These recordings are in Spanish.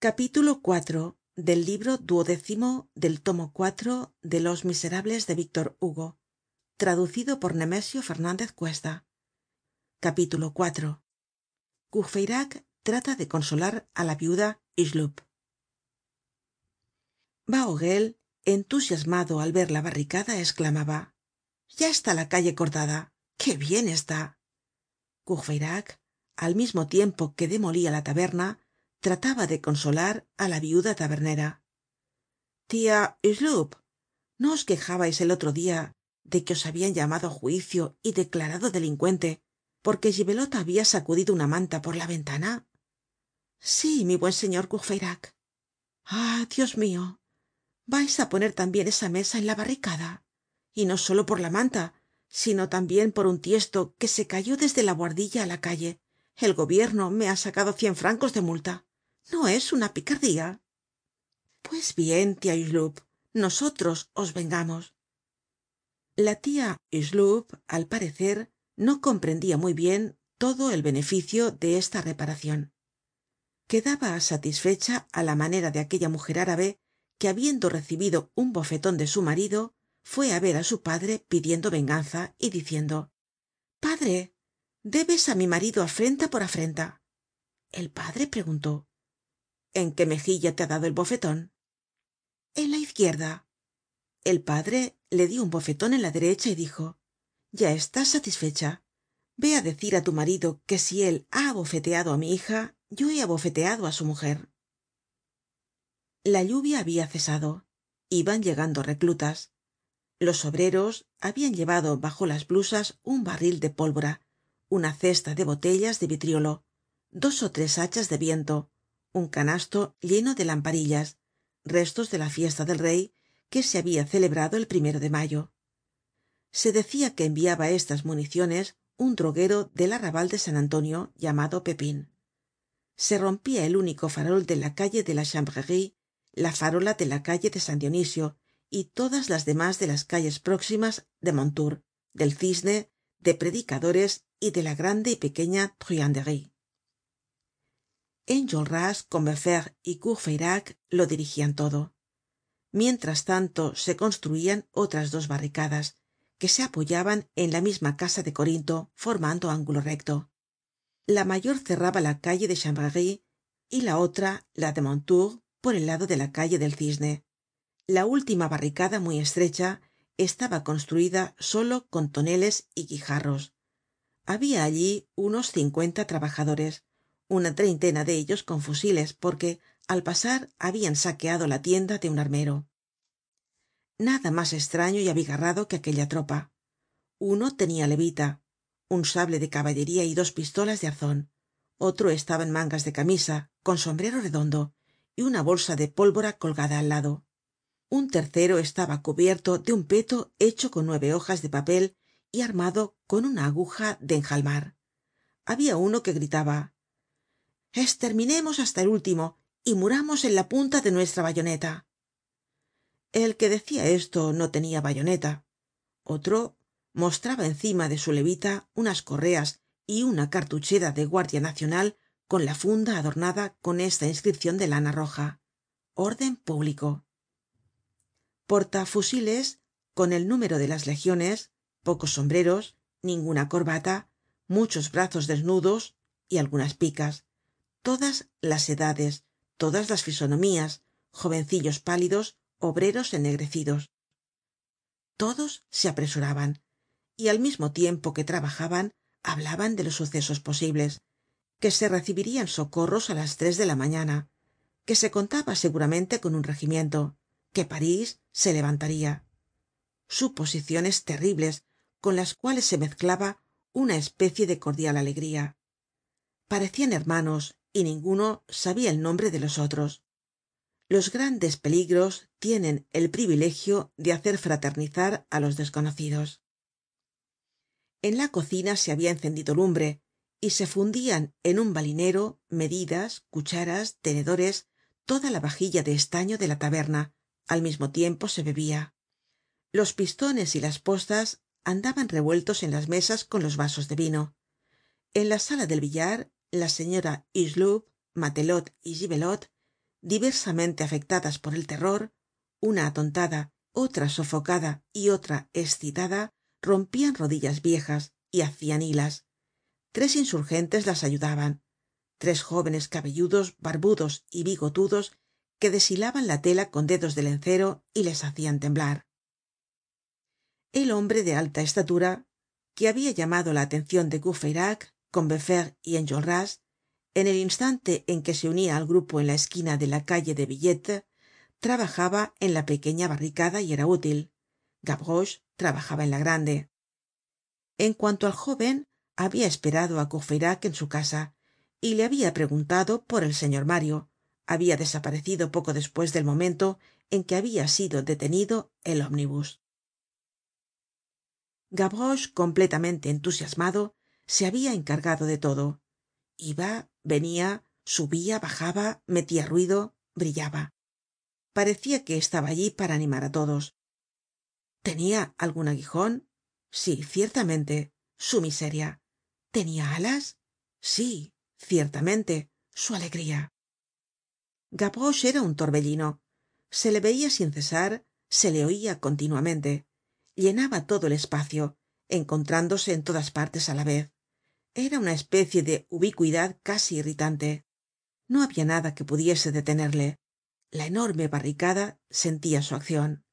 capítulo iv del libro duodécimo del tomo cuatro de los miserables de víctor hugo traducido por nemesio fernandez cuesta. Capítulo iv courfeyrac trata de consolar á la viuda hucheloup. Bahorel entusiasmado al ver la barricada esclamaba ya está la calle cortada. Qué bien está courfeyrac al mismo tiempo que demolia la taberna trataba de consolar á la viuda tabernera. Tia hucheloup no os quejabais el otro dia de que os habian llamado á juicio y declarado delincuente porque gibelote habia sacudido una manta por la ventana sí mi buen señor courfeyrac. Ah dios mio vais á poner tambien esa mesa en la barricada y no solo por la manta sino tambien por un tiesto que se cayó desde la buhardilla á la calle. El gobierno me ha sacado cien francos de multa no es una picardía. Pues bien tia hucheloup nosotros os vengamos. La tia hucheloup al parecer no comprendia muy bien todo el beneficio de esta reparacion quedaba satisfecha á la manera de aquella mujer árabe que habiendo recibido un bofeton de su marido fue á ver á su padre pidiendo venganza y diciendo padre debes á mi marido afrenta por afrenta el padre preguntó en qué mejilla te ha dado el bofeton en la izquierda. El padre le dio un bofeton en la derecha y dijo ya estás satisfecha. Ve á decir á tu marido que si él ha abofeteado á mi hija yo he abofeteado á su mujer la lluvia habia cesado. Iban llegando reclutas. Los obreros habian llevado bajo las blusas un barril de pólvora una cesta de botellas de vitriolo dos ó tres hachas de viento un canasto lleno de lamparillas restos de la fiesta del rey que se habia celebrado el primero de mayo. Se decia que enviaba estas municiones un droguero del arrabal de san antonio llamado pepin se rompia el único farol de la calle de la chanvrerie la farola de la calle de san dionisio y todas las demás de las calles próximas de mondetour del cisne de predicadores y de la grande y pequeña enjolras combeferre y courfeyrac lo dirigian todo. Mientras tanto se construian otras dos barricadas que se apoyaban en la misma casa de corinto formando ángulo recto. La mayor cerraba la calle de chanvrerie y la otra la de mondetour por el lado de la calle del cisne. La última barricada muy estrecha estaba construida solo con toneles y guijarros. Habia allí unos cincuenta trabajadores una treintena de ellos con fusiles porque al pasar habian saqueado la tienda de un armero. Nada mas estraño y abigarrado que aquella tropa. Uno tenia levita un sable de caballería y dos pistolas de arzon otro estaba en mangas de camisa con sombrero redondo y una bolsa de pólvora colgada al lado. Un tercero estaba cubierto de un peto hecho con nueve hojas de papel y armado con una aguja de enjalmar. Habia uno que gritaba esterminemos hasta el último y muramos en la punta de nuestra bayoneta. El que decia esto no tenia bayoneta. Otro mostraba encima de su levita unas correas y una cartuchera de guardia nacional con la funda adornada con esta inscripcion de lana roja. Orden público. Portafusiles con el número de las legiones pocos sombreros ninguna corbata muchos brazos desnudos y algunas picas todas las edades todas las fisonomías jovencillos pálidos obreros ennegrecidos. Todos se apresuraban y al mismo tiempo que trabajaban hablaban de los sucesos posibles que se recibirian socorros á las tres de la mañana que se contaba seguramente con un regimiento que parís se levantaria suposiciones terribles con las cuales se mezclaba una especie de cordial alegría. Parecian hermanos y ninguno sabia el nombre de los otros. Los grandes peligros tienen el privilegio de hacer fraternizar á los desconocidos. En la cocina se habia encendido lumbre y se fundian en un balinero medidas cucharas tenedores toda la vajilla de estaño de la taberna. Al mismo tiempo se bebia los pistones y las postas andaban revueltos en las mesas con los vasos de vino. En la sala del billar la señora hucheloup matelote y gibelotte diversamente afectadas por el terror una atontada otra sofocada y otra escitada rompian rodillas viejas y hacian hilas. Tres insurgentes las ayudaban. Tres jóvenes cabelludos barbudos y bigotudos que deshilaban la tela con dedos de lencero y les hacian temblar. El hombre de alta estatura que habia llamado la atencion de combeferre y enjolras en el instante en que se unia al grupo en la esquina de la calle de billettes trabajaba en la pequeña barricada y era útil. Gavroche trabajaba en la grande. En cuanto al jóven habia esperado á courfeyrac en su casa y le habia preguntado por el señor mario. Habia desaparecido poco despues del momento en que habia sido detenido el omnibus gavroche completamente entusiasmado se habia encargado de todo. Iba venia subia bajaba metia ruido brillaba. Parecia que estaba allí para animar á todos. Tenia algun aguijon sí ciertamente su miseria. Tenia alas sí ciertamente su alegría. Gavroche era un torbellino. Se le veia sin cesar se le oia continuamente. Llenaba todo el espacio encontrándose en todas partes á la vez era una especie de ubicuidad casi irritante. No habia nada que pudiese detenerle. La enorme barricada sentia su accion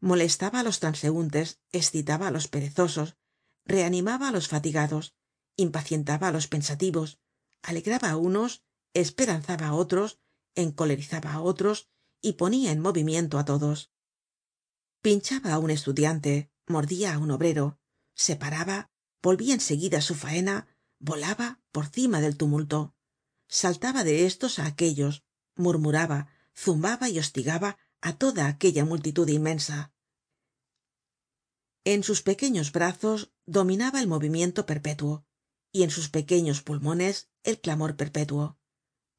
molestaba á los transeuntes escitaba á los perezosos reanimaba á los fatigados impacientaba á los pensativos alegraba á unos esperanzaba á otros encolerizaba á otros y ponia en movimiento á todos. Pinchaba á un estudiante mordia á un obrero se paraba volvia en seguida á su faena volaba por cima del tumulto. Saltaba de estos á aquellos murmuraba zumbaba y hostigaba á toda aquella multitud inmensa. En sus pequeños brazos dominaba el movimiento perpétuo y en sus pequeños pulmones el clamor perpétuo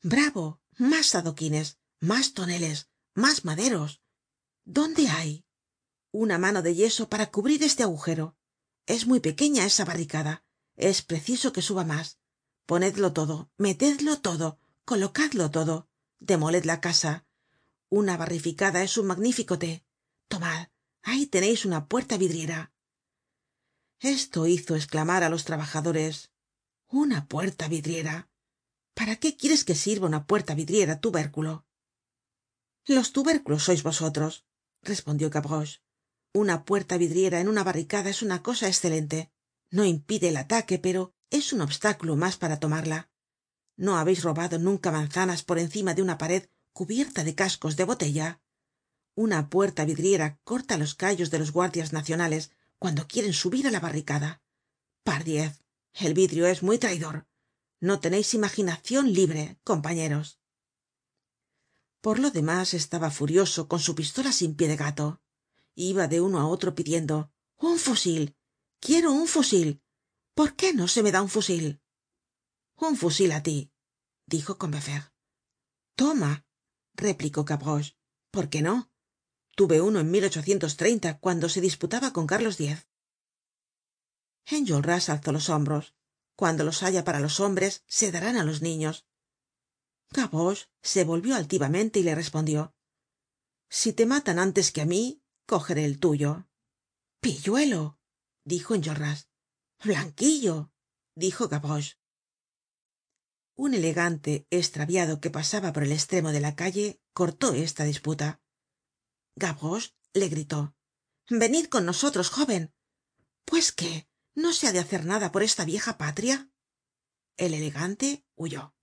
bravo mas adoquines mas toneles mas maderos dónde hay una mano de yeso para cubrir este agujero es muy pequeña esa barricada. Es preciso que suba mas ponedlo todo metedlo todo colocadlo todo demoled la casa. Una barrificada es un magnífico té. Tomad ahí teneis una puerta vidriera. Esto hizo esclamar á los trabajadores. Una puerta vidriera. Para qué quieres que sirva una puerta vidriera tubérculo los tubérculos sois vosotros respondió una puerta vidriera en una barricada es una cosa escelente no impide el ataque pero es un obstáculo mas para tomarla. No habeis robado nunca manzanas por encima de una pared cubierta de cascos de botella una puerta vidriera corta los callos de los guardias nacionales cuando quieren subir á la barricada. Pardiez el vidrio es muy traidor. No teneis imaginacion libre compañeros. Por lo demás estaba furioso con su pistola sin pie de gato iba de uno á otro pidiendo un fusil quiero un fusil por qué no se me da un fusil un fusil á tí dijo combeferre toma replicó gavroche por qué no tuve uno en cuando se disputaba con carlos x enjolras alzó los hombros. Cuando los haya para los hombres se darán á los niños gavroche se volvió altivamente y le respondió si te matan antes que á mí cogeré el tuyo. Pilluelo dijo enjolras. Blanquillo dijo gavroche. Un elegante estraviado que pasaba por el estremo de la calle cortó esta disputa. Gavroche le gritó. Venid con nosotros jóven pues qué no se ha de hacer nada por esta vieja patria. El elegante huyó